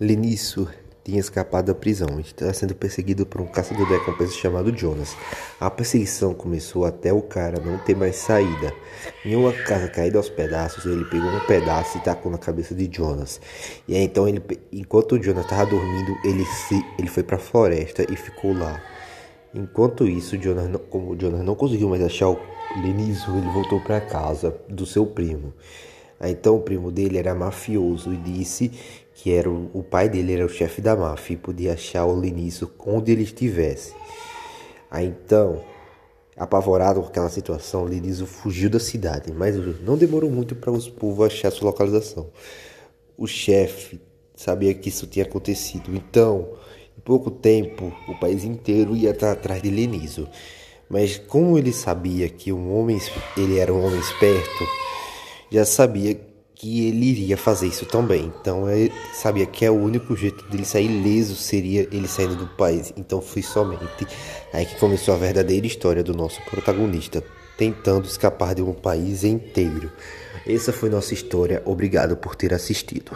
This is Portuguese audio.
Lenício tinha escapado da prisão e estava sendo perseguido por um caçador de recompensas chamado Jonas. A perseguição começou até o cara não ter mais saída. Em uma casa caída aos pedaços, ele pegou um pedaço e tacou na cabeça de Jonas. E aí, então, ele, enquanto o Jonas estava dormindo, ele, se, ele foi para a floresta e ficou lá. Enquanto isso, Jonas não, como o Jonas não conseguiu mais achar o Lenício, ele voltou para casa do seu primo. Então o primo dele era mafioso e disse que era o, o pai dele era o chefe da máfia e podia achar o Lenício onde ele estivesse. Aí então, apavorado com aquela situação, Lenício fugiu da cidade, mas não demorou muito para os povos achar sua localização. O chefe sabia que isso tinha acontecido, então, em pouco tempo, o país inteiro ia estar atrás de Lenício. Mas como ele sabia que um homem, ele era um homem esperto, já sabia que ele iria fazer isso também. Então ele sabia que é o único jeito dele sair leso seria ele saindo do país. Então foi somente aí que começou a verdadeira história do nosso protagonista, tentando escapar de um país inteiro. Essa foi nossa história. Obrigado por ter assistido.